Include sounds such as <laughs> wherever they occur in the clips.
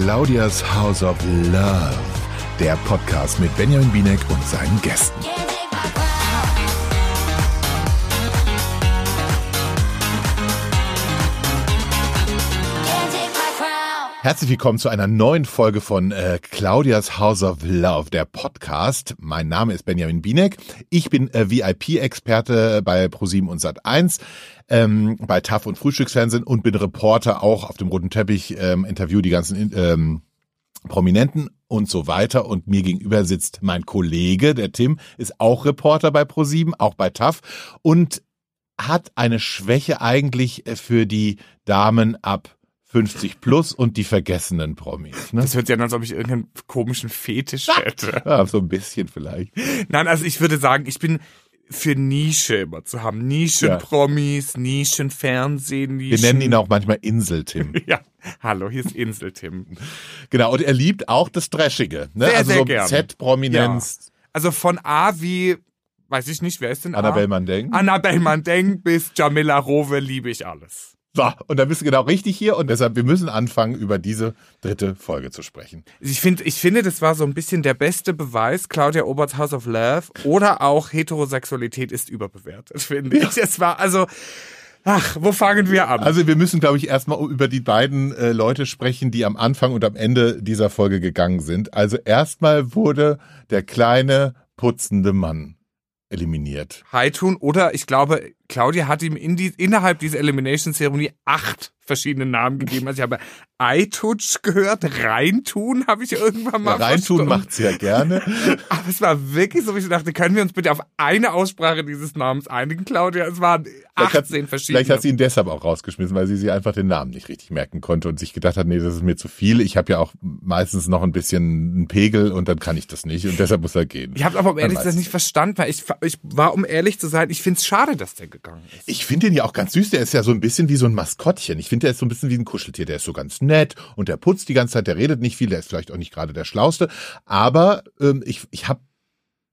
Claudias House of Love, der Podcast mit Benjamin Binek und seinen Gästen. Herzlich willkommen zu einer neuen Folge von äh, Claudias House of Love, der Podcast. Mein Name ist Benjamin Binek. Ich bin äh, VIP-Experte bei Pro7 und Sat1, ähm, bei TAF und Frühstücksfernsehen und bin Reporter auch auf dem roten Teppich, ähm, interview die ganzen ähm, Prominenten und so weiter. Und mir gegenüber sitzt mein Kollege, der Tim, ist auch Reporter bei Pro7, auch bei TAF und hat eine Schwäche eigentlich äh, für die Damen ab 50 plus und die vergessenen Promis. Ne? Das hört sich an, als ob ich irgendeinen komischen Fetisch hätte. Ja, so ein bisschen vielleicht. Nein, also ich würde sagen, ich bin für Nische immer zu haben. Nischenpromis, ja. Nischenfernsehen, Nischen. Wir nennen ihn auch manchmal Insel-Tim. <laughs> ja, hallo, hier ist Insel-Tim. Genau, und er liebt auch das Trashige. Ne? Sehr, also sehr so gern. Z-Prominenz. Ja. Also von A wie, weiß ich nicht, wer ist denn Annabelle A? Mandeng. Annabelle Mandeng bis Jamila Rowe liebe ich alles. So, und da bist du genau richtig hier und deshalb, wir müssen anfangen, über diese dritte Folge zu sprechen. Ich finde, ich finde, das war so ein bisschen der beste Beweis, Claudia Oberts House of Love oder auch Heterosexualität ist überbewertet, finde ich. Es war also, ach, wo fangen wir an? Also wir müssen, glaube ich, erstmal über die beiden äh, Leute sprechen, die am Anfang und am Ende dieser Folge gegangen sind. Also erstmal wurde der kleine putzende Mann eliminiert. Haitun oder ich glaube, Claudia hat ihm in die, innerhalb dieser Elimination-Zeremonie acht verschiedene Namen gegeben. Also ich habe Eitutsch gehört, Reintun habe ich irgendwann mal ja, Reintun macht sie ja gerne. <laughs> Aber es war wirklich so, wie ich dachte, können wir uns bitte auf eine Aussprache dieses Namens einigen, Claudia? Es waren 18 vielleicht verschiedene. Vielleicht hat sie ihn deshalb auch rausgeschmissen, weil sie sich einfach den Namen nicht richtig merken konnte und sich gedacht hat, nee, das ist mir zu viel. Ich habe ja auch meistens noch ein bisschen einen Pegel und dann kann ich das nicht und deshalb muss er gehen. Ich habe aber um ehrlich zu sein nicht verstanden, weil ich, ich war, um ehrlich zu sein, ich finde es schade, dass der gegangen ist. Ich finde den ja auch ganz süß. Der ist ja so ein bisschen wie so ein Maskottchen. Ich finde, der ist so ein bisschen wie ein Kuscheltier. Der ist so ganz nett und der putzt die ganze Zeit. Der redet nicht viel. Der ist vielleicht auch nicht gerade der Schlauste. Aber ähm, ich, ich habe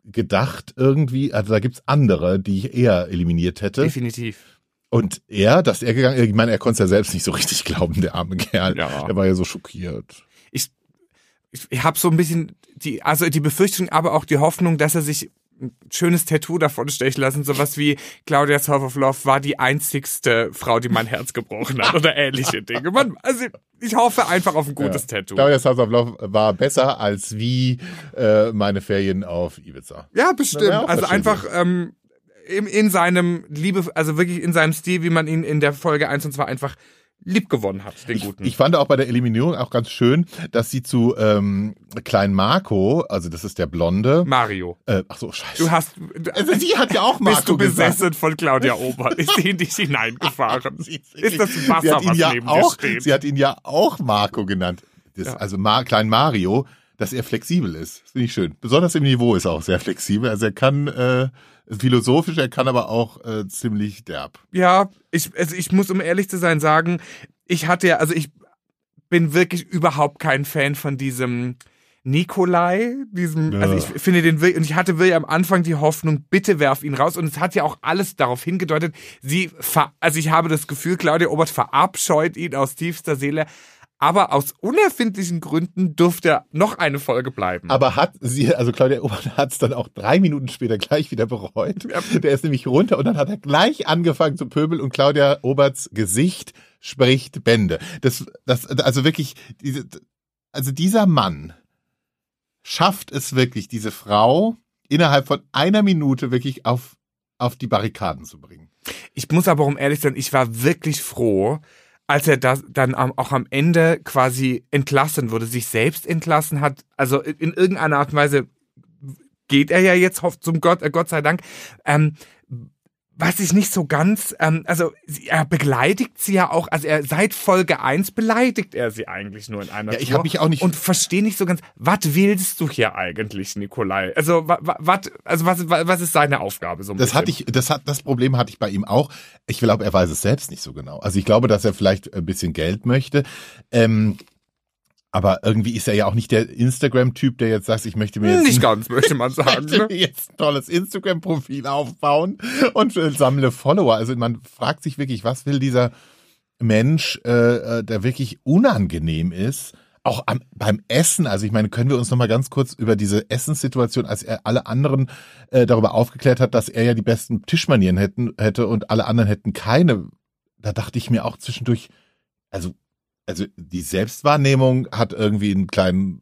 gedacht irgendwie, also da gibt's andere, die ich eher eliminiert hätte. Definitiv. Und er, dass er gegangen ist, ich meine, er konnte es ja selbst nicht so richtig glauben, der arme Kerl. Ja. Der war ja so schockiert. Ich, ich, ich habe so ein bisschen die, also die Befürchtung, aber auch die Hoffnung, dass er sich schönes Tattoo davon stechen lassen, sowas wie Claudia's House of Love war die einzigste Frau, die mein Herz gebrochen hat oder ähnliche Dinge. Man, also ich hoffe einfach auf ein gutes ja. Tattoo. Claudia's House of Love war besser als wie äh, meine Ferien auf Ibiza. Ja, bestimmt. Also einfach ähm, in, in seinem Liebe, also wirklich in seinem Stil, wie man ihn in der Folge 1 und 2 einfach lieb gewonnen hat, den ich, guten. Ich fand auch bei der Eliminierung auch ganz schön, dass sie zu ähm, Klein Marco, also das ist der Blonde. Mario. Äh, ach so, scheiße. Du hast. Also sie hat ja auch Marco <laughs> Bist du besessen gesagt. von Claudia Ober? Ist sie in dich <laughs> hineingefahren? Ist das Wasser, hat ihn was ja neben auch, dir steht? Sie hat ihn ja auch Marco genannt. Das, Ja. Also Mar Klein Mario, dass er flexibel ist. Das finde ich schön. Besonders im Niveau ist er auch sehr flexibel. Also er kann äh, philosophisch, er kann aber auch äh, ziemlich derb. Ja, ich, also ich muss, um ehrlich zu sein, sagen, ich hatte ja, also ich bin wirklich überhaupt kein Fan von diesem Nikolai, diesem, Ja. also ich finde den wirklich, und ich hatte wirklich am Anfang die Hoffnung, bitte werf ihn raus. Und es hat ja auch alles darauf hingedeutet, sie, ver, also ich habe das Gefühl, Claudia Obert verabscheut ihn aus tiefster Seele. Aber aus unerfindlichen Gründen durfte er noch eine Folge bleiben. Aber hat sie, also Claudia Obert hat es dann auch drei Minuten später gleich wieder bereut. Der ist nämlich runter und dann hat er gleich angefangen zu pöbeln und Claudia Oberts Gesicht spricht Bände. Das, das, also wirklich, diese, also dieser Mann schafft es wirklich, diese Frau innerhalb von einer Minute wirklich auf, auf die Barrikaden zu bringen. Ich muss aber um ehrlich sein, ich war wirklich froh, als er das dann auch am Ende quasi entlassen wurde, sich selbst entlassen hat. Also in irgendeiner Art und Weise geht er ja jetzt hofft zum Gott, äh, Gott sei Dank. Ähm, was ich nicht so ganz, ähm, also er beleidigt sie ja auch, also er seit Folge 1 beleidigt er sie eigentlich nur in einer Ja, ich Tour hab mich auch nicht- und verstehe nicht so ganz, was willst du hier eigentlich, Nikolai? Also wa- wa- wat, also was, wa- was ist seine Aufgabe so ein Das bisschen? hatte ich, das hat, das Problem hatte ich bei ihm auch. Ich glaube, er weiß es selbst nicht so genau. Also ich glaube, dass er vielleicht ein bisschen Geld möchte. Ähm, aber irgendwie ist er ja auch nicht der Instagram-Typ, der jetzt sagt, ich möchte mir jetzt Nicht ganz, möchte man <laughs> sagen. möchte Ne? mir jetzt ein tolles Instagram-Profil aufbauen und äh, sammle Follower. Also man fragt sich wirklich, was will dieser Mensch, äh, äh, der wirklich unangenehm ist, auch am, beim Essen, also ich meine, können wir uns noch mal ganz kurz über diese Essenssituation, als er alle anderen äh, darüber aufgeklärt hat, dass er ja die besten Tischmanieren hätten, hätte und alle anderen hätten keine. Da dachte ich mir auch zwischendurch, also, also die Selbstwahrnehmung hat irgendwie einen kleinen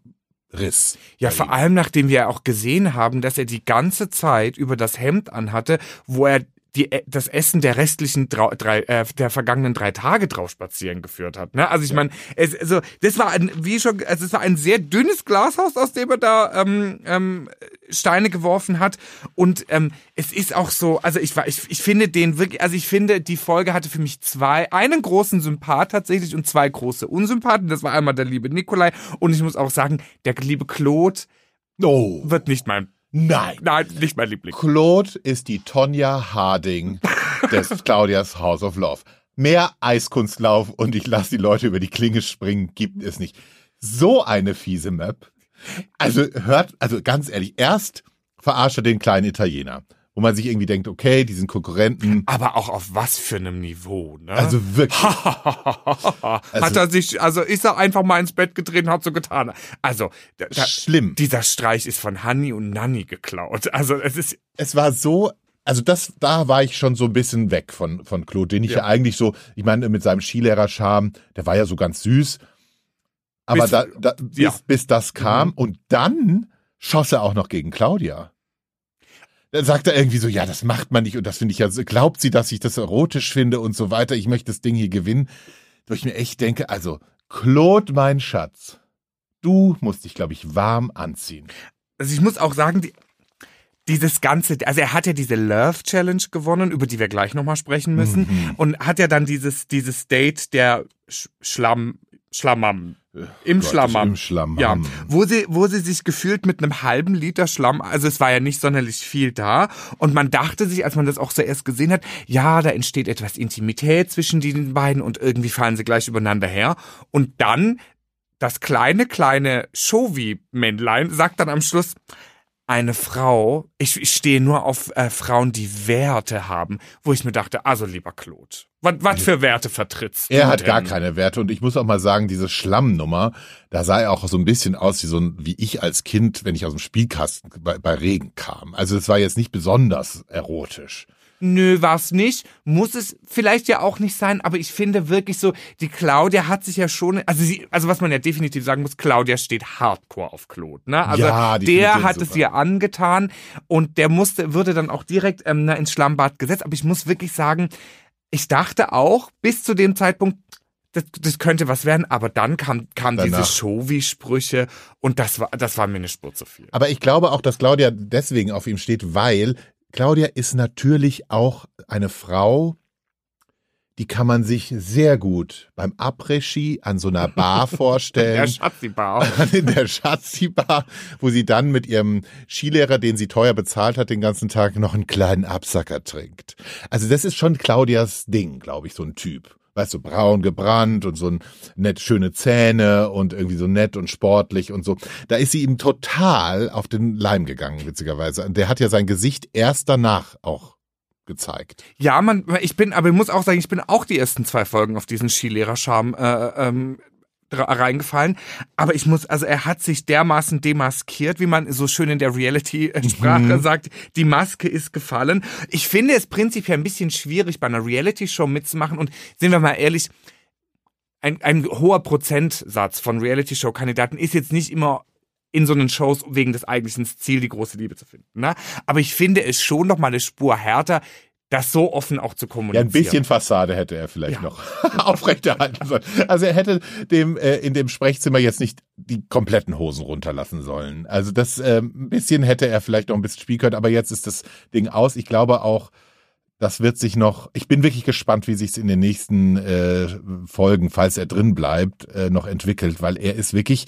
Riss. Ja, vor allem nachdem wir auch gesehen haben, dass er die ganze Zeit über das Hemd anhatte, wo er die, äh, das Essen der restlichen drei, äh, der vergangenen drei Tage drauf spazieren geführt hat. Ne? Also ich meine, es, also das war ein, wie schon, also es war ein sehr dünnes Glashaus, aus dem er da ähm, ähm, Steine geworfen hat. Und ähm, es ist auch so, also ich war, ich, ich finde den wirklich, also ich finde, die Folge hatte für mich zwei, einen großen Sympath tatsächlich und zwei große Unsympathen. Das war einmal der liebe Nikolai und ich muss auch sagen, der liebe Claude oh. wird nicht mein Nein. Nein, nicht mein Liebling. Claude ist die Tonja Harding des <laughs> Claudias House of Love. Mehr Eiskunstlauf und ich lasse die Leute über die Klinge springen, gibt es nicht. So eine fiese Map. Also hört, also ganz ehrlich, erst verarscht er den kleinen Italiener wo man sich irgendwie denkt, okay, die sind Konkurrenten. Aber auch auf was für einem Niveau, ne? Also wirklich. <laughs> also, hat er sich, also ist er einfach mal ins Bett gedreht und hat so getan. Also, da, schlimm. Dieser Streich ist von Hanni und Nanni geklaut. Also, es ist. Es war so, also das, da war ich schon so ein bisschen weg von, von Claude, den ich ja, ja eigentlich so, ich meine, mit seinem Skilehrer-Charme, der war ja so ganz süß. Aber bis, da, da, bis, ja. bis das kam mhm. und dann schoss er auch noch gegen Claudia. Dann sagt er irgendwie so, ja, das macht man nicht und das finde ich ja, glaubt sie, dass ich das erotisch finde und so weiter, ich möchte das Ding hier gewinnen. Wo ich mir echt denke, also, Claude, mein Schatz, du musst dich, glaube ich, warm anziehen. Also ich muss auch sagen, die, dieses ganze, also er hat ja diese Love Challenge gewonnen, über die wir gleich nochmal sprechen müssen, mhm. und hat ja dann dieses, dieses Date der Sch Schlamm, Schlammam im Gott, Schlammam. Im Schlammam. Ja, wo sie, wo sie sich gefühlt mit einem halben Liter Schlamm, also es war ja nicht sonderlich viel da. Und man dachte sich, als man das auch zuerst gesehen hat, ja, da entsteht etwas Intimität zwischen den beiden und irgendwie fallen sie gleich übereinander her. Und dann das kleine, kleine Shovi-Männlein sagt dann am Schluss, eine Frau, ich, ich stehe nur auf äh, Frauen, die Werte haben, wo ich mir dachte, also lieber Claude, was für Werte vertrittst Er hat denn? gar keine Werte und ich muss auch mal sagen, diese Schlammnummer, da sah er auch so ein bisschen aus wie so ein, wie ich als Kind, wenn ich aus dem Spielkasten bei, bei Regen kam. Also es war jetzt nicht besonders erotisch nö, war's nicht, muss es vielleicht ja auch nicht sein, aber ich finde wirklich so, die Claudia hat sich ja schon, also sie, also was man ja definitiv sagen muss, Claudia steht hardcore auf Claude, ne? Also ja, der hat super. es ihr angetan und der musste, würde dann auch direkt ähm, ins Schlammbad gesetzt, aber ich muss wirklich sagen, ich dachte auch bis zu dem Zeitpunkt, das, das könnte was werden, aber dann kam, kam diese Showy-Sprüche und das war, das war mir eine Spur zu viel. Aber ich glaube auch, dass Claudia deswegen auf ihm steht, weil Claudia ist natürlich auch eine Frau, die kann man sich sehr gut beim Après-Ski an so einer Bar <laughs> vorstellen. der Schatzi-Bar. <laughs> In der Schatzi-Bar, wo sie dann mit ihrem Skilehrer, den sie teuer bezahlt hat, den ganzen Tag noch einen kleinen Absacker trinkt. Also das ist schon Claudias Ding, glaube ich, so ein Typ weißt du, braun gebrannt und so ein nett schöne Zähne und irgendwie so nett und sportlich und so. Da ist sie ihm total auf den Leim gegangen, witzigerweise. Der hat ja sein Gesicht erst danach auch gezeigt. Ja, man, ich bin, aber ich muss auch sagen, ich bin auch die ersten zwei Folgen auf diesen Skilehrer-Charme äh, ähm, reingefallen. Aber ich muss, also er hat sich dermaßen demaskiert, wie man so schön in der Reality-Sprache mhm. sagt. Die Maske ist gefallen. Ich finde es prinzipiell ein bisschen schwierig, bei einer Reality-Show mitzumachen. Und sind wir mal ehrlich, ein, ein hoher Prozentsatz von Reality-Show-Kandidaten ist jetzt nicht immer in so einen Shows wegen des eigentlichen Ziels die große Liebe zu finden. Ne? Aber ich finde es schon noch mal eine Spur härter, das so offen auch zu kommunizieren. Ja, ein bisschen Fassade hätte er vielleicht ja. noch <laughs> aufrechterhalten sollen. Also er hätte dem äh, in dem Sprechzimmer jetzt nicht die kompletten Hosen runterlassen sollen. Also das äh, ein bisschen hätte er vielleicht noch ein bisschen spielen können, aber jetzt ist das Ding aus. Ich glaube auch, das wird sich noch. Ich bin wirklich gespannt, wie sich es in den nächsten äh, Folgen, falls er drin bleibt, äh, noch entwickelt, weil er ist wirklich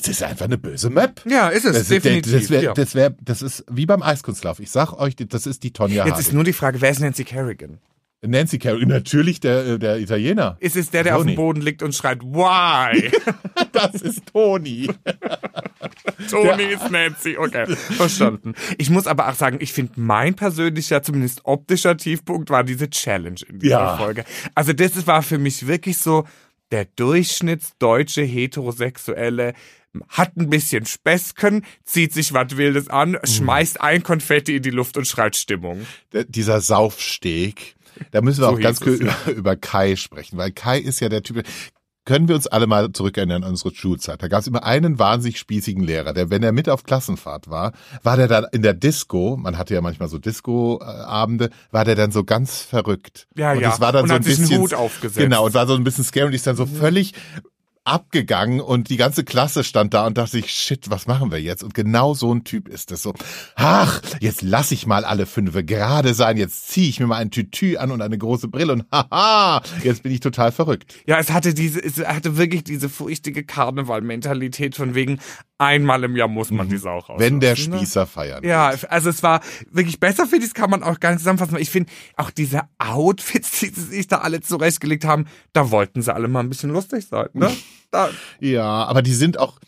es ist einfach eine böse Map. Ja, ist es, das definitiv. das, wär, das, wär, das ist wie beim Eiskunstlauf. Ich sag euch, das ist die Tonja Jetzt Harding. ist nur die Frage, wer ist Nancy Kerrigan? Nancy Kerrigan, natürlich der, äh, der Italiener. Ist es der, der Tony. auf dem Boden liegt und schreit, why? <laughs> das ist Toni. <laughs> Toni ist Nancy, okay, verstanden. Ich muss aber auch sagen, ich finde, mein persönlicher, zumindest optischer Tiefpunkt war diese Challenge in dieser ja. Folge. Also das war für mich wirklich so, der durchschnittsdeutsche Heterosexuelle hat ein bisschen Späßchen, zieht sich was Wildes an, Mhm. schmeißt ein Konfetti in die Luft und schreit Stimmung. Der- dieser Saufsteg. Da müssen wir So auch ganz kurz über, <laughs> über Kai sprechen, weil Kai ist ja der Typ. Können wir uns alle mal zurückerinnern an unsere Schulzeit? Da gab es immer einen wahnsinnig spießigen Lehrer, der, wenn er mit auf Klassenfahrt war, war der dann in der Disco, man hatte ja manchmal so Disco-Abende, war der dann so ganz verrückt. Ja, und ja. Das war dann Und so hat ein sich einen bisschen, Hut aufgesetzt. Genau, und war so ein bisschen scary und ist dann so völlig abgegangen und die ganze Klasse stand da und dachte sich, shit, was machen wir jetzt? Und genau so ein Typ ist es so. Ach, jetzt lass ich mal alle Fünfe gerade sein, jetzt ziehe ich mir mal ein Tütü an und eine große Brille und haha, jetzt bin ich total verrückt. Ja, es hatte diese, es hatte wirklich diese furchtige Karneval-Mentalität von wegen, einmal im Jahr muss man die Sau raus. Mhm. Wenn der ne? Spießer feiern. Ja, also es war wirklich besser, ich, das kann man auch gar nicht zusammenfassen. Ich finde, auch diese Outfits, <laughs> die sie sich da alle zurechtgelegt haben, da wollten sie alle mal ein bisschen lustig sein, ne? <laughs> Ja, aber die sind auch,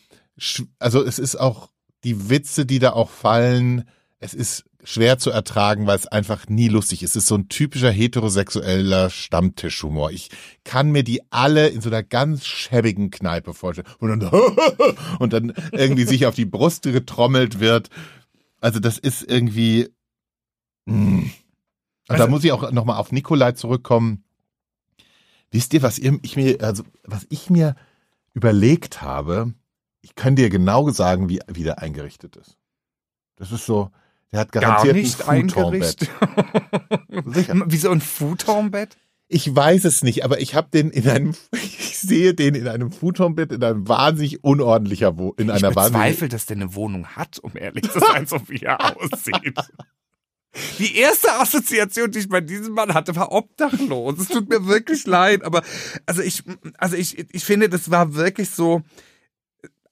also es ist auch die Witze, die da auch fallen, es ist schwer zu ertragen, weil es einfach nie lustig ist. Es ist so ein typischer heterosexueller Stammtischhumor. Ich kann mir die alle in so einer ganz schäbigen Kneipe vorstellen. Und dann, <laughs> und dann irgendwie sich auf die Brust getrommelt wird. Also das ist irgendwie. Und da Also- muss ich auch nochmal auf Nikolai zurückkommen. Wisst ihr, was ich mir, also was ich mir überlegt habe, ich kann dir genau sagen, wie, wie der eingerichtet ist. Das ist so, der hat gar garantiert nicht <laughs> ein Futonbett. Wie so ein Futonbett? Ich weiß es nicht, aber ich habe den in einem, <laughs> ich sehe den in einem Futonbett in einem wahnsinnig unordentlicher, Wo in Ich einer bezweifle, dass der eine Wohnung hat, um ehrlich zu sein, so wie er aussieht. <laughs> Die erste Assoziation, die ich bei diesem Mann hatte, war obdachlos. Es tut mir wirklich leid, aber also ich, also ich, ich finde, das war wirklich so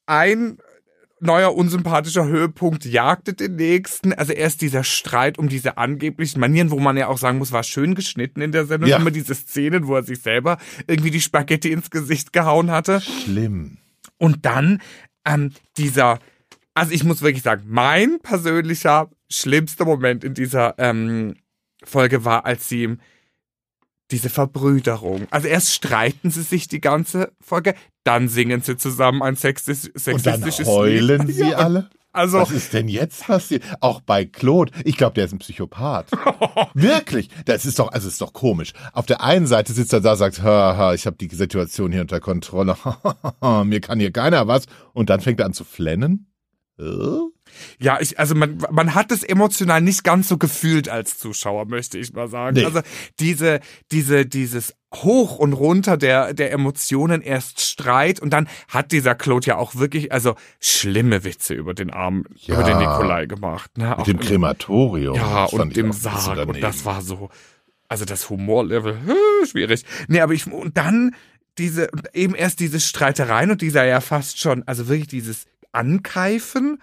ein neuer unsympathischer Höhepunkt jagte den nächsten. Also erst dieser Streit um diese angeblichen Manieren, wo man ja auch sagen muss, war schön geschnitten in der Sendung. Ja. Immer diese Szenen, wo er sich selber irgendwie die Spaghetti ins Gesicht gehauen hatte. schlimm. Und dann ähm, dieser, also ich muss wirklich sagen, mein persönlicher schlimmster Moment in dieser ähm, Folge war, als sie ihm diese Verbrüderung. Also erst streiten sie sich die ganze Folge, dann singen sie zusammen ein sexis Und dann sexistisches heulen Lied. sie <laughs> Ja, alle. Also Was ist denn jetzt passiert? Auch bei Claude. Ich glaube, der ist ein Psychopath. <laughs> Wirklich. Das ist doch, also ist doch komisch. Auf der einen Seite sitzt er da, sagt, ha, ha, ich habe die Situation hier unter Kontrolle. <laughs> Mir kann hier keiner was. Und dann fängt er an zu flennen. Ja, ich, also man, man hat es emotional nicht ganz so gefühlt als Zuschauer, möchte ich mal sagen. Nee. Also diese, diese, dieses Hoch und runter der, der Emotionen, erst Streit und dann hat dieser Claude ja auch wirklich, also schlimme Witze über den Arm, Ja. über den Nikolai gemacht. Ne? Auch Mit dem Krematorium. Ja, und dem Sarg. Und das war so, also das Humorlevel, <laughs> schwierig. Nee, aber ich, und dann diese, eben erst diese Streitereien und dieser ja fast schon, also wirklich dieses Ankeifen,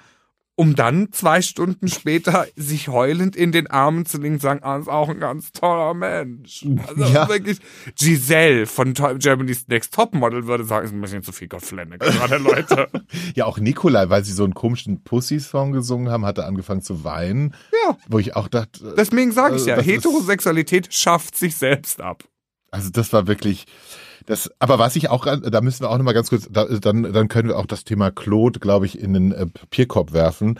um dann zwei Stunden später sich heulend in den Armen zu legen und sagen, ah, ist auch ein ganz toller Mensch. Also Ja. wirklich, Giselle von Germany's Next Topmodel würde sagen, ist ein bisschen zu viel Gottflenne gerade, Leute. <laughs> Ja, auch Nikolai, weil sie so einen komischen Pussy-Song gesungen haben, hat er angefangen zu weinen. Ja. Wo ich auch dachte, Deswegen sage ich Also ja, Heterosexualität schafft sich selbst ab. Also das war wirklich das. Aber was ich auch, da müssen wir auch noch mal ganz kurz, da, dann dann können wir auch das Thema Claude, glaube ich, in den äh, Papierkorb werfen.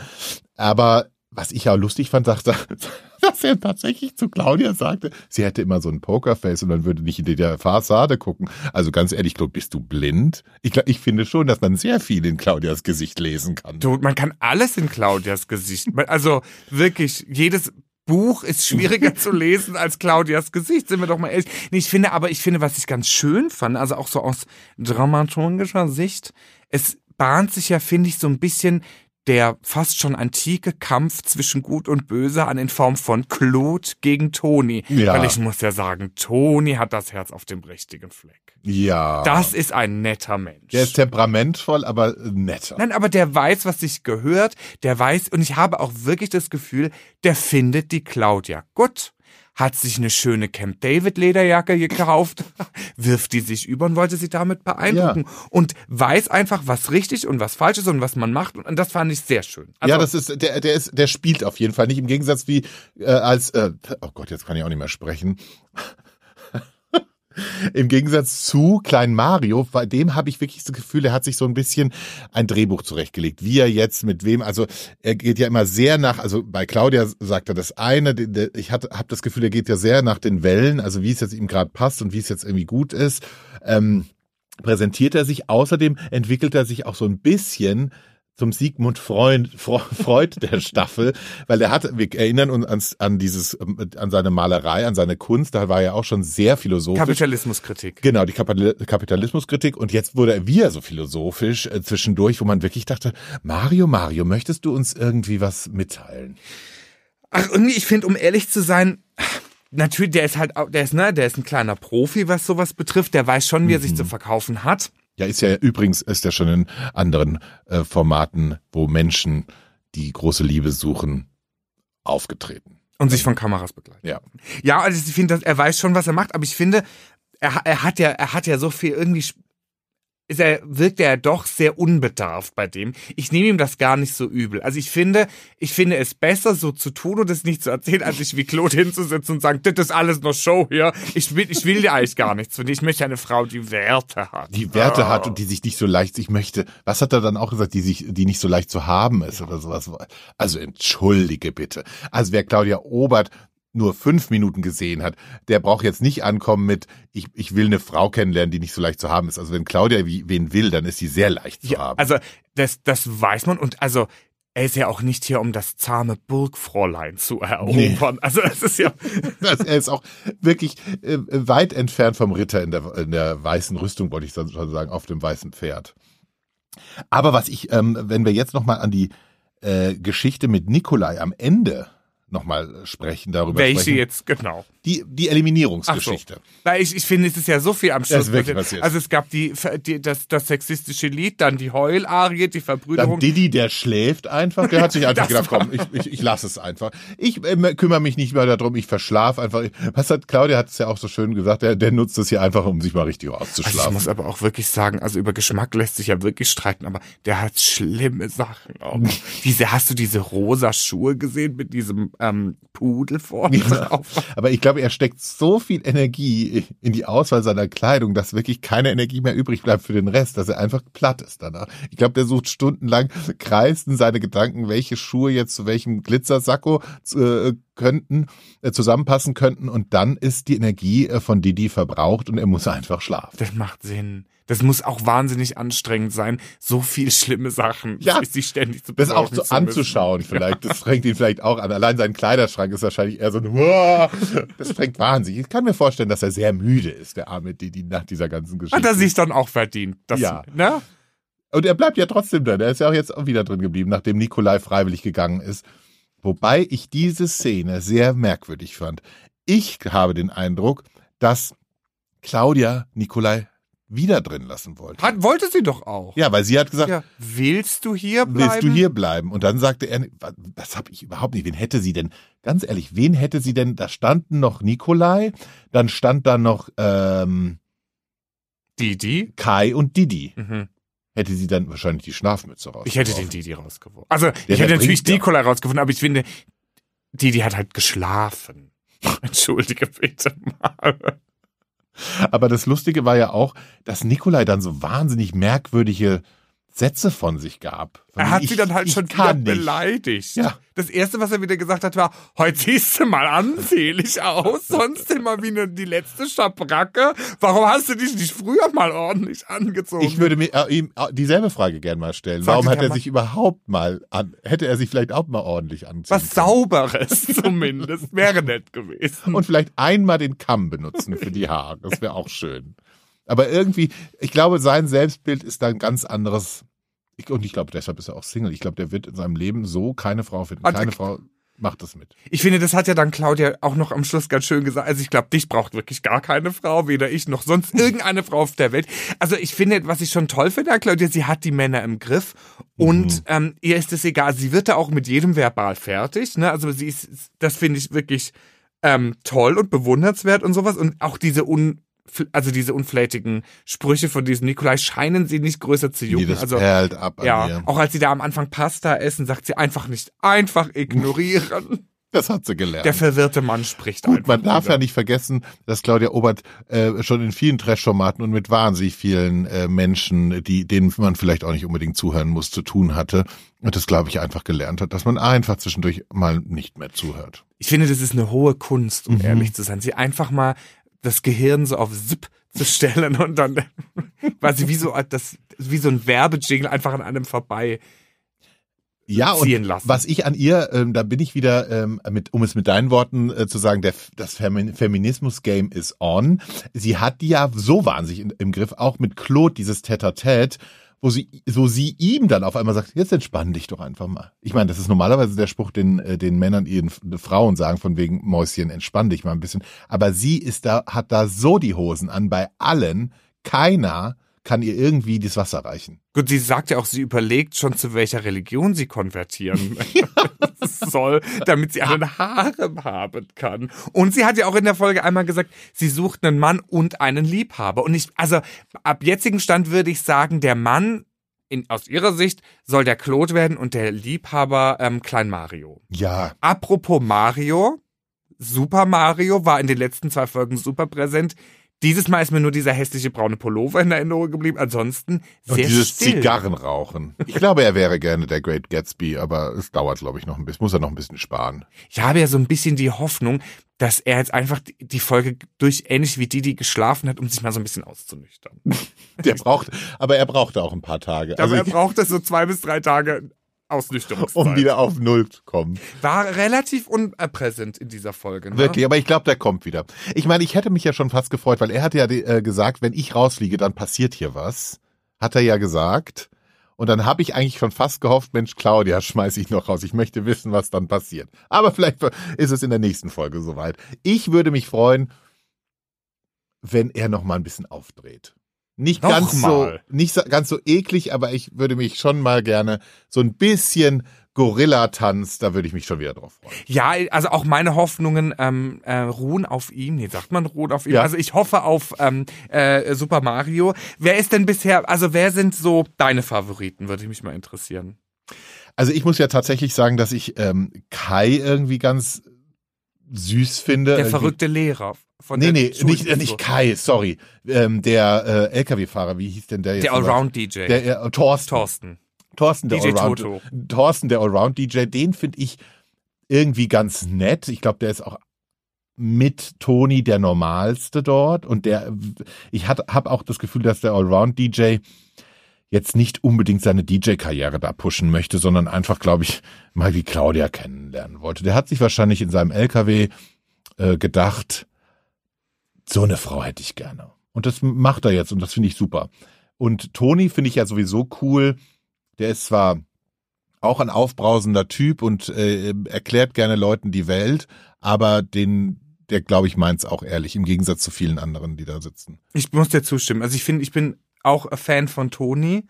Aber was ich ja lustig fand, sagte, <laughs> dass er tatsächlich zu Claudia sagte, sie hätte immer so ein Pokerface und dann würde nicht in die Fassade gucken. Also ganz ehrlich, Claude, bist du blind? Ich, ich finde schon, dass man sehr viel in Claudias Gesicht lesen kann. Du, man kann alles in Claudias Gesicht. Also wirklich, jedes Buch ist schwieriger <laughs> zu lesen als Claudias Gesicht, sind wir doch mal ehrlich. Nee, ich finde, aber ich finde, was ich ganz schön fand, also auch so aus dramaturgischer Sicht, es bahnt sich ja, finde ich, so ein bisschen der fast schon antike Kampf zwischen Gut und Böse an in Form von Claude gegen Toni. Ja. Weil ich muss ja sagen, Toni hat das Herz auf dem richtigen Fleck. Ja. Das ist ein netter Mensch. der ist temperamentvoll, aber netter. Nein, aber der weiß, was sich gehört, der weiß, und ich habe auch wirklich das Gefühl, der findet die Claudia gut. Hat sich eine schöne Camp David Lederjacke gekauft, <laughs> wirft die sich über und wollte sie damit beeindrucken. Und weiß einfach, was richtig und was falsch ist und was man macht. Und das fand ich sehr schön. Also, ja, das ist der, der ist, der spielt auf jeden Fall nicht im Gegensatz wie äh, als, äh, oh Gott, jetzt kann ich auch nicht mehr sprechen. Im Gegensatz zu Klein Mario, bei dem habe ich wirklich das Gefühl, er hat sich so ein bisschen ein Drehbuch zurechtgelegt. Wie er jetzt mit wem, also er geht ja immer sehr nach, also bei Claudia sagt er das eine, ich habe das Gefühl, er geht ja sehr nach den Wellen, also wie es jetzt ihm gerade passt und wie es jetzt irgendwie gut ist. Ähm, präsentiert er sich. Außerdem entwickelt er sich auch so ein bisschen zum Sigmund Freud, Freud der Staffel, weil er hat, wir erinnern uns an, an dieses, an seine Malerei, an seine Kunst, da war er auch schon sehr philosophisch. Kapitalismuskritik. Genau, die Kapitalismuskritik und jetzt wurde er wieder so philosophisch äh, zwischendurch, wo man wirklich dachte, Mario, Mario, möchtest du uns irgendwie was mitteilen? Ach, irgendwie, ich finde, um ehrlich zu sein, natürlich, der ist halt, der ist, ne, der ist ein kleiner Profi, was sowas betrifft, der weiß schon, wie er sich mhm. zu verkaufen hat. Ja, ist ja übrigens ist ja schon in anderen äh, Formaten, wo Menschen die große Liebe suchen, aufgetreten. Und sich von Kameras begleiten. Ja. Ja, also ich finde, er weiß schon, was er macht, aber ich finde, er, er hat ja, er hat ja so viel irgendwie ist er, wirkt er doch sehr unbedarft bei dem. Ich nehme ihm das gar nicht so übel. Also ich finde, ich finde es besser, so zu tun und es nicht zu erzählen, als sich wie Claude hinzusetzen und sagen, das ist alles nur Show hier. Ich will, ich will dir eigentlich gar nichts von dir. Ich möchte eine Frau, die Werte hat. Die Werte oh. hat und die sich nicht so leicht, ich möchte, was hat er dann auch gesagt, die sich, die nicht so leicht zu haben ist ja. oder sowas. Also entschuldige bitte. Also wer Claudia Obert nur fünf Minuten gesehen hat, der braucht jetzt nicht ankommen mit, ich, ich will eine Frau kennenlernen, die nicht so leicht zu haben ist. Also wenn Claudia wie, wen will, dann ist sie sehr leicht zu ja, haben. Also das, das weiß man und also er ist ja auch nicht hier, um das zahme Burgfräulein zu erobern. Nee. Also das ist ja. <laughs> das, er ist auch wirklich äh, weit entfernt vom Ritter in der, in der weißen Rüstung, wollte ich schon sagen, auf dem weißen Pferd. Aber was ich, ähm, wenn wir jetzt nochmal an die äh, Geschichte mit Nikolai am Ende nochmal sprechen, darüber Welche sprechen. jetzt, genau. Die, die Eliminierungsgeschichte. So. Ich, ich finde, es ist ja so viel am Schluss. passiert. Also es gab die, die, das, das sexistische Lied, dann die Heularie, die Verbrüderung. Dann Didi, der schläft einfach, der hat sich einfach <laughs> gedacht, komm, ich, ich, ich lasse es einfach. Ich äh, kümmere mich nicht mehr darum, ich verschlafe einfach. Was hat, Claudia hat es ja auch so schön gesagt, der, der nutzt es hier einfach, um sich mal richtig auszuschlafen. Also ich muss aber auch wirklich sagen, also über Geschmack lässt sich ja wirklich streiten, aber der hat schlimme Sachen. Auch. <laughs> diese, hast du diese rosa Schuhe gesehen mit diesem ähm, Pudel vorne drauf? Aber ich glaube, glaube, er steckt so viel Energie in die Auswahl seiner Kleidung, dass wirklich keine Energie mehr übrig bleibt für den Rest, dass er einfach platt ist danach. Ich glaube, der sucht stundenlang, kreisten seine Gedanken, welche Schuhe jetzt zu welchem Glitzersacko äh, könnten, äh, zusammenpassen könnten und dann ist die Energie äh, von Didi verbraucht und er muss einfach schlafen. Das macht Sinn. Das muss auch wahnsinnig anstrengend sein, so viel schlimme Sachen ja, sich ständig zu Das auch so anzuschauen müssen. vielleicht. Das fängt ihn vielleicht auch an. Allein sein Kleiderschrank ist wahrscheinlich eher so ein Huah! Das fängt wahnsinnig. Ich kann mir vorstellen, dass er sehr müde ist, der arme Didi, nach dieser ganzen Geschichte. Hat er sich dann auch verdient. Das, ja. Ne? Und er bleibt ja trotzdem drin. Er ist ja auch jetzt auch wieder drin geblieben, nachdem Nikolai freiwillig gegangen ist. Wobei ich diese Szene sehr merkwürdig fand. Ich habe den Eindruck, dass Claudia Nikolai wieder drin lassen wollte. Hat, wollte sie doch auch. Ja, weil sie hat gesagt, ja, willst du hier bleiben? Willst du hier bleiben? Und dann sagte er, das habe ich überhaupt nicht. Wen hätte sie denn? Ganz ehrlich, wen hätte sie denn? Da standen noch Nikolai, dann stand da noch ähm, Didi, Kai und Didi. Mhm. Hätte sie dann wahrscheinlich die Schlafmütze rausgeworfen. Ich hätte den Didi rausgeworfen. Also, Der ich hätte natürlich Nikolai rausgefunden, aber ich finde, Didi hat halt geschlafen. <laughs> Entschuldige bitte mal. Aber das Lustige war ja auch, dass Nikolai dann so wahnsinnig merkwürdige Sätze von sich gab. Er hat ich, sie dann halt schon wieder beleidigt. Ja. Das erste, was er wieder gesagt hat, war, heute siehst du mal ansehnlich aus, <laughs> sonst immer wie eine, die letzte Schabracke. Warum hast du dich nicht früher mal ordentlich angezogen? Ich würde mir äh, ihm äh, dieselbe Frage gern mal stellen. Sag Warum hat er sich überhaupt mal an, hätte er sich vielleicht auch mal ordentlich anziehen Was können? Sauberes <laughs> zumindest, wäre nett gewesen. Und vielleicht einmal den Kamm benutzen für die Haare, das wäre auch schön. Aber irgendwie, ich glaube, sein Selbstbild ist da ein ganz anderes. Ich, und ich glaube, deshalb ist er auch Single. Ich glaube, der wird in seinem Leben so keine Frau finden. Keine Frau macht das mit. Ich finde, das hat ja dann Claudia auch noch am Schluss ganz schön gesagt. Also ich glaube, dich braucht wirklich gar keine Frau, weder ich noch sonst irgendeine Frau auf der Welt. Also ich finde, was ich schon toll finde, Claudia, sie hat die Männer im Griff und mhm. ähm, ihr ist es egal. Sie wird da auch mit jedem verbal fertig. Ne? Also sie ist, das finde ich wirklich ähm, toll und bewundernswert und sowas und auch diese un also diese unflätigen Sprüche von diesem Nikolai scheinen sie nicht größer zu jucken. Nee, also ab ja, mir. auch als sie da am Anfang Pasta essen, sagt sie einfach nicht einfach ignorieren. <laughs> Das hat sie gelernt. Der verwirrte Mann spricht Gut, man darf wieder. ja nicht vergessen, dass Claudia Obert äh, schon in vielen Trash-Formaten und mit wahnsinnig vielen äh, Menschen, die denen man vielleicht auch nicht unbedingt zuhören muss, zu tun hatte. Und das, glaube ich, einfach gelernt hat, dass man einfach zwischendurch mal nicht mehr zuhört. Ich finde, das ist eine hohe Kunst, um Mhm. ehrlich zu sein. Sie einfach mal das Gehirn so auf Zip zu stellen und dann quasi wie so das wie so ein Werbejingle einfach an einem vorbei. Ja, und ziehen lassen. was ich an ihr, ähm, da bin ich wieder, ähm, mit, um es mit deinen Worten äh, zu sagen, der, das Femin Feminismus-Game is on. Sie hat die ja so wahnsinnig in, im Griff, auch mit Claude, dieses Tête-à-Tête, wo sie, so sie ihm dann auf einmal sagt, jetzt entspann dich doch einfach mal. Ich meine, das ist normalerweise der Spruch, den, äh, den Männern ihren Frauen sagen, von wegen, Mäuschen, entspann dich mal ein bisschen. Aber sie ist da, hat da so die Hosen an, bei allen, keiner kann ihr irgendwie das Wasser reichen. Gut, sie sagt ja auch, sie überlegt schon, zu welcher Religion sie konvertieren <laughs> <laughs> soll, damit sie einen Harem haben kann. Und sie hat ja auch in der Folge einmal gesagt, sie sucht einen Mann und einen Liebhaber. Und ich, also ab jetzigem Stand würde ich sagen, der Mann in, aus ihrer Sicht soll der Claude werden und der Liebhaber ähm, Klein Mario. Ja, Apropos Mario, Super Mario war in den letzten zwei Folgen super präsent. Dieses Mal ist mir nur dieser hässliche braune Pullover in Erinnerung geblieben. Ansonsten Und sehr dieses still. Zigarrenrauchen. Ich glaube, er wäre gerne der Great Gatsby, aber es dauert, glaube ich, noch ein bisschen. Muss er noch ein bisschen sparen. Ich habe ja so ein bisschen die Hoffnung, dass er jetzt einfach die- Folge durch, ähnlich wie die, die geschlafen hat, um sich mal so ein bisschen auszunüchtern. Der braucht, aber er brauchte auch ein paar Tage. Aber Also er ich, braucht es so zwei bis drei Tage Ausnüchterungszeit. um wieder auf Null zu kommen. War relativ unpräsent in dieser Folge. Ne? Wirklich, aber ich glaube, der kommt wieder. Ich meine, ich hätte mich ja schon fast gefreut, weil er hatte ja äh, gesagt, wenn ich rausfliege, dann passiert hier was. Hat er ja gesagt. Und dann habe ich eigentlich schon fast gehofft, Mensch, Claudia, <laughs> schmeiß ich noch raus. Ich möchte wissen, was dann passiert. Aber vielleicht ist es in der nächsten Folge soweit. Ich würde mich freuen, wenn er noch mal ein bisschen aufdreht. Nicht Noch ganz mal. so, nicht so, ganz so eklig, aber ich würde mich schon mal gerne so ein bisschen Gorilla-Tanz, da würde ich mich schon wieder drauf freuen. Ja, also auch meine Hoffnungen ähm, äh, ruhen auf ihm. Nee, sagt man ruhen auf ihm. Ja. Also ich hoffe auf ähm, äh, Super Mario. Wer ist denn bisher, also wer sind so deine Favoriten, würde mich mal interessieren. Also ich muss ja tatsächlich sagen, dass ich ähm, Kai irgendwie ganz süß finde. Der verrückte Lehrer von Nee, nee, Schule- nicht, äh, nicht Kai, sorry. Ähm, der äh, LKW-Fahrer, wie hieß denn der jetzt? Der? Allround-DJ. Der äh, Thorsten. Thorsten. Thorsten, der DJ Allround. Toto. Thorsten, der Allround-DJ, den finde ich irgendwie ganz nett. Ich glaube, der ist auch mit Toni der normalste dort und der ich habe auch das Gefühl, dass der Allround DJ jetzt nicht unbedingt seine DJ-Karriere da pushen möchte, sondern einfach, glaube ich, mal die Claudia kennenlernen wollte. Der hat sich wahrscheinlich in seinem LKW äh, gedacht, so eine Frau hätte ich gerne. Und das macht er jetzt und das finde ich super. Und Toni finde ich ja sowieso cool. Der ist zwar auch ein aufbrausender Typ und äh, erklärt gerne Leuten die Welt, aber den, der glaube ich meint's auch ehrlich, im Gegensatz zu vielen anderen, die da sitzen. Ich muss dir zustimmen. Also ich finde, ich bin auch ein Fan von Toni.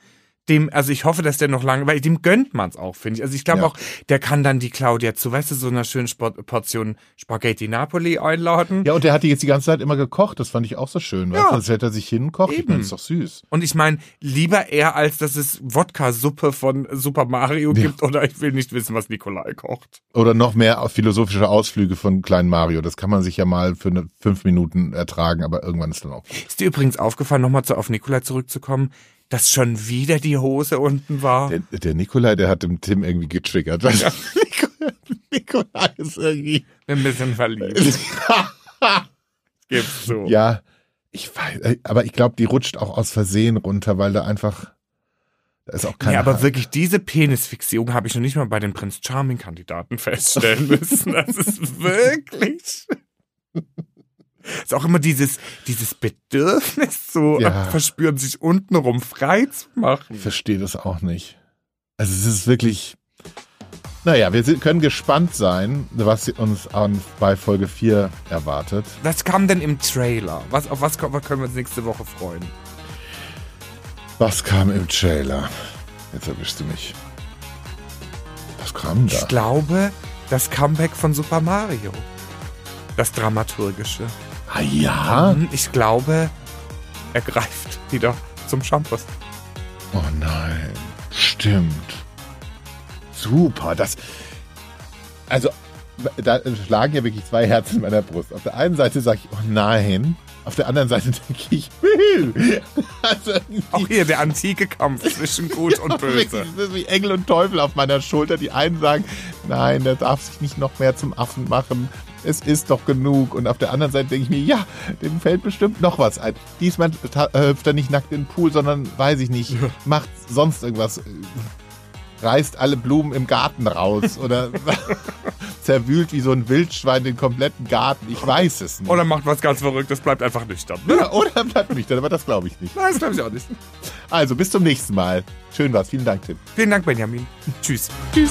Dem, also ich hoffe, dass der noch lange, weil dem gönnt man's auch, finde ich. Also ich glaube Ja. auch, der kann dann die Claudia zu, weißt du, so einer schönen Sport Portion Spaghetti Napoli einladen. Ja, und der hat die jetzt die ganze Zeit immer gekocht. Das fand ich auch so schön. Ja. Du, als hätte er sich hinkocht. Ich Eben. meine, ist doch süß. Und ich meine, lieber er, als dass es Wodka-Suppe von Super Mario Ja. gibt oder ich will nicht wissen, was Nikolai kocht. Oder noch mehr philosophische Ausflüge von kleinen Mario. Das kann man sich ja mal für eine, fünf Minuten ertragen, aber irgendwann ist dann auch. Ist dir übrigens aufgefallen, nochmal zu, auf Nikolai zurückzukommen, dass schon wieder die Hose unten war? Der, der Nikolai, der hat dem Tim irgendwie getriggert. Nikolai, <laughs> Nikolai ist irgendwie. Ein bisschen verliebt. <laughs> Gib's so. Ja, ich weiß, äh, aber ich glaube, die rutscht auch aus Versehen runter, weil da einfach, da ist auch kein Ja, aber Haar. wirklich, diese Penisfixierung habe ich noch nicht mal bei den Prinz Charming-Kandidaten feststellen müssen. Das ist wirklich. Ist auch immer dieses, dieses Bedürfnis zu Ja. verspüren, sich untenrum frei zu machen. Ich verstehe das auch nicht. Also es ist wirklich, naja, wir können gespannt sein, was uns an, bei Folge 4 erwartet. Was kam denn im Trailer? Was, auf was können wir uns nächste Woche freuen? Was kam im Trailer? Jetzt erwischst du mich. Was kam da? Ich glaube, das Comeback von Super Mario. Das Dramaturgische. Ah ja? Hm, Ich glaube, er greift <laughs> wieder zum Shampoo. Oh nein, stimmt. Super, das. Also, da schlagen ja wirklich zwei Herzen in meiner Brust. Auf der einen Seite sage ich, oh nein. Auf der anderen Seite <laughs> denke ich, also, auch hier der antike Kampf zwischen <laughs> Gut und Böse. Das ist wie Engel und Teufel auf meiner Schulter. Die einen sagen, nein, der darf sich nicht noch mehr zum Affen machen. Es ist doch genug. Und auf der anderen Seite denke ich mir, ja, dem fällt bestimmt noch was ein. Diesmal hüpft er nicht nackt in den Pool, sondern, weiß ich nicht, macht sonst irgendwas reißt alle Blumen im Garten raus <laughs> oder <laughs> zerwühlt wie so ein Wildschwein den kompletten Garten. Ich weiß es nicht. Oder macht was ganz Verrücktes, bleibt einfach nüchtern. Ne? <laughs> Ja, oder bleibt nüchtern, aber das glaube ich nicht. Nein, das glaube ich auch nicht. Also, bis zum nächsten Mal. Schön war's. Vielen Dank, Tim. Vielen Dank, Benjamin. Tschüss. Tschüss.